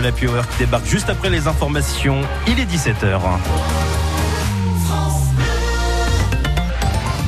la Power qui débarque juste après les informations. Il est 17h.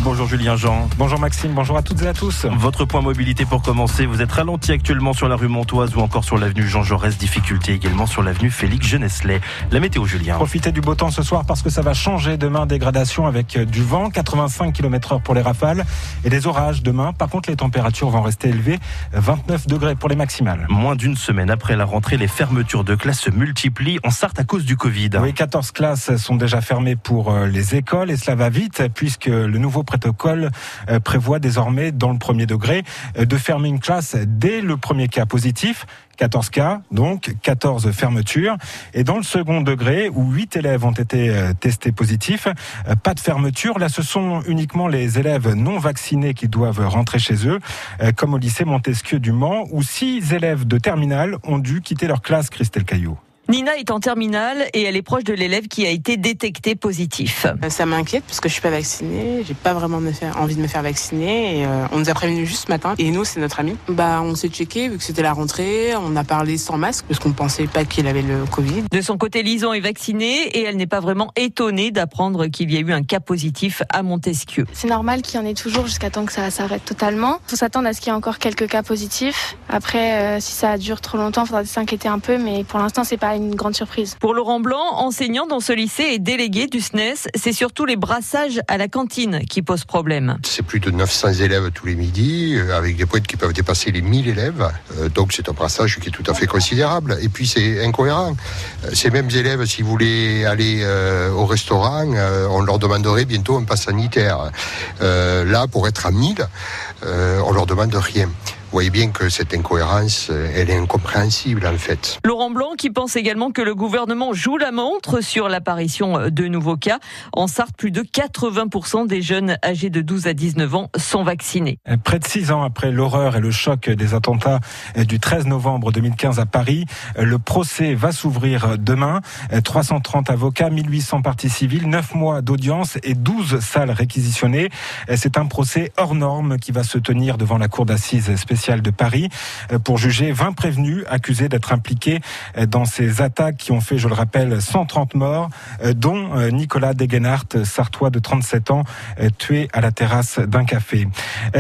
Bonjour Julien Jean. Bonjour Maxime, bonjour à toutes et à tous. Votre point mobilité pour commencer, vous êtes ralenti actuellement sur la rue Montoise ou encore sur l'avenue Jean Jaurès, difficulté également sur l'avenue Félix Genesley. La météo Julien. Profitez du beau temps ce soir parce que ça va changer demain, dégradation avec euh, du vent, 85 km heure pour les rafales et des orages demain. Par contre, les températures vont rester élevées, 29 degrés pour les maximales. Moins d'une semaine après la rentrée, les fermetures de classes se multiplient en Sarthe à cause du Covid. Oui, 14 classes sont déjà fermées pour euh, les écoles et cela va vite puisque le nouveau protocole euh, prévoit désormais, dans le premier degré, euh, de fermer une classe dès le premier cas positif. 14 cas, donc 14 fermetures. Et dans le second degré, où 8 élèves ont été euh, testés positifs, pas de fermeture. Là, ce sont uniquement les élèves non vaccinés qui doivent rentrer chez eux, comme au lycée Montesquieu du Mans, où 6 élèves de terminale ont dû quitter leur classe, Christelle Caillot. Nina est en terminale et elle est proche de l'élève qui a été détecté positif. Euh, ça m'inquiète parce que je suis pas vaccinée, j'ai pas vraiment envie de me faire vacciner. Et euh, on nous a prévenu juste ce matin et nous c'est notre ami. Bah on s'est checké vu que c'était la rentrée, on a parlé sans masque parce qu'on pensait pas qu'il avait le Covid. De son côté, Lison est vaccinée et elle n'est pas vraiment étonnée d'apprendre qu'il y a eu un cas positif à Montesquieu. C'est normal qu'il y en ait toujours jusqu'à temps que ça s'arrête totalement. Faut s'attendre à ce qu'il y ait encore quelques cas positifs. Après, euh, si ça dure trop longtemps, il faudra s'inquiéter un peu, mais pour l'instant c'est pas une grande surprise. Pour Laurent Blanc, enseignant dans ce lycée et délégué du SNES, c'est surtout les brassages à la cantine qui posent problème. C'est plus de 900 élèves tous les midis, euh, avec des pointes qui peuvent dépasser les 1000 élèves. Euh, donc c'est un brassage qui est tout à fait considérable. Et puis c'est incohérent. Euh, ces mêmes élèves, s'ils voulaient aller au restaurant, on leur demanderait bientôt un pass sanitaire. là, pour être à 1000, on leur demande rien. Vous voyez bien que cette incohérence, euh, elle est incompréhensible en fait. Laurent Blanc qui pense également que le gouvernement joue la montre sur l'apparition de nouveaux cas. En Sarthe, plus de 80% des jeunes âgés de 12 à 19 ans sont vaccinés. Près de six ans après l'horreur et le choc des attentats du 13 novembre 2015 à Paris, le procès va s'ouvrir demain. 330 avocats, 1800 parties civiles, 9 mois d'audience et 12 salles réquisitionnées. C'est un procès hors norme qui va se tenir devant la cour d'assises spéciale de Paris euh, pour juger 20 prévenus accusés d'être impliqués euh, dans ces attaques qui ont fait, je le rappelle, 130 morts, euh, dont Nicolas Degenhardt, sartois de 37 ans, tué à la terrasse d'un café.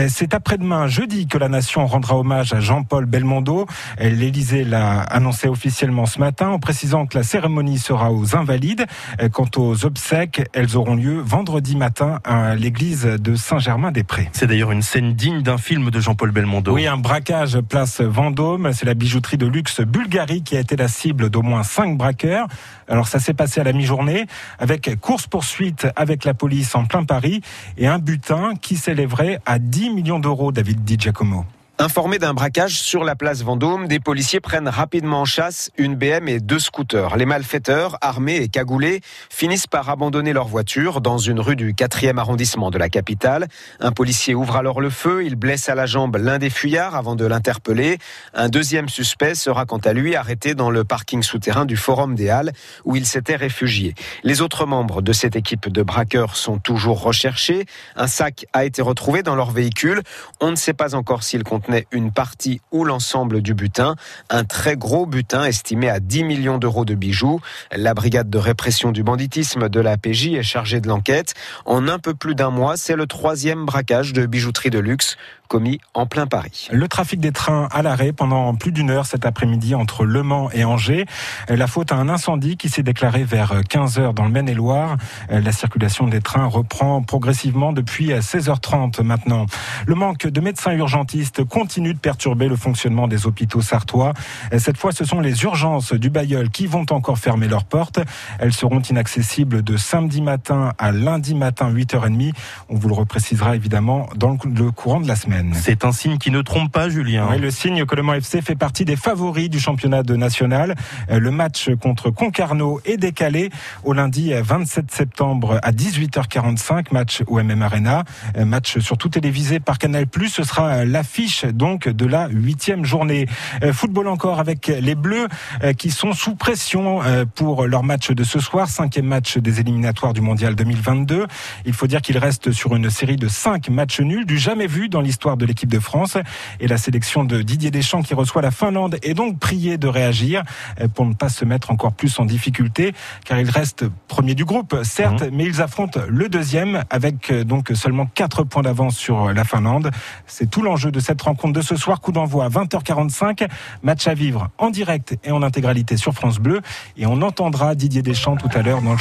C'est après-demain, jeudi, que la nation rendra hommage à Jean-Paul Belmondo. L'Élysée l'a annoncé officiellement ce matin en précisant que la cérémonie sera aux Invalides. Quant aux obsèques, elles auront lieu vendredi matin à l'église de Saint-Germain-des-Prés. C'est d'ailleurs une scène digne d'un film de Jean-Paul Belmondo. Oui, un braquage place Vendôme. C'est la bijouterie de luxe Bulgarie qui a été la cible d'au moins cinq braqueurs. Alors ça s'est passé à la mi-journée avec course-poursuite avec la police en plein Paris et un butin qui s'élèverait à 10 millions d'euros, David Di Giacomo. Informés d'un braquage sur la place Vendôme, des policiers prennent rapidement en chasse une BM et deux scooters. Les malfaiteurs, armés et cagoulés, finissent par abandonner leur voiture dans une rue du 4e arrondissement de la capitale. Un policier ouvre alors le feu, il blesse à la jambe l'un des fuyards avant de l'interpeller. Un deuxième suspect sera quant à lui arrêté dans le parking souterrain du Forum des Halles où il s'était réfugié. Les autres membres de cette équipe de braqueurs sont toujours recherchés. Un sac a été retrouvé dans leur véhicule. On ne sait pas encore s'il contenait une partie ou l'ensemble du butin, un très gros butin estimé à 10 millions d'euros de bijoux. La brigade de répression du banditisme de la PJ est chargée de l'enquête. En un peu plus d'un mois, c'est le troisième braquage de bijouterie de luxe Le trafic des trains à l'arrêt pendant plus d'une heure cet après-midi entre Le Mans et Angers. La faute à un incendie qui s'est déclaré vers 15 heures dans le Maine-et-Loire. La circulation des trains reprend progressivement depuis 16h30 maintenant. Le manque de médecins urgentistes continue de perturber le fonctionnement des hôpitaux sartois. Cette fois, ce sont les urgences du Bayeul qui vont encore fermer leurs portes. Elles seront inaccessibles de samedi matin à lundi matin 8h30. On vous le reprécisera évidemment dans le courant de la semaine. C'est un signe qui ne trompe pas, Julien. Oui, le signe que le Mans FC fait partie des favoris du championnat de national. Euh, le match contre Concarneau est décalé au lundi 27 septembre à 18h45, match au MM Arena, euh, match surtout télévisé par Canal+. Ce sera l'affiche donc de la huitième journée. Euh, football encore avec les Bleus qui sont sous pression pour leur match de ce soir, cinquième match des éliminatoires du Mondial 2022. Il faut dire qu'ils restent sur une série de cinq matchs nuls, du jamais vu dans l'histoire de l'équipe de France. Et la sélection de Didier Deschamps qui reçoit la Finlande est donc priée de réagir pour ne pas se mettre encore plus en difficulté, car il reste premier du groupe, certes, mmh. mais ils affrontent le deuxième avec donc seulement 4 points d'avance sur la Finlande. C'est tout l'enjeu de cette rencontre de ce soir. Coup d'envoi à 20h45. Match à vivre en direct et en intégralité sur France Bleu. Et on entendra Didier Deschamps tout à l'heure dans le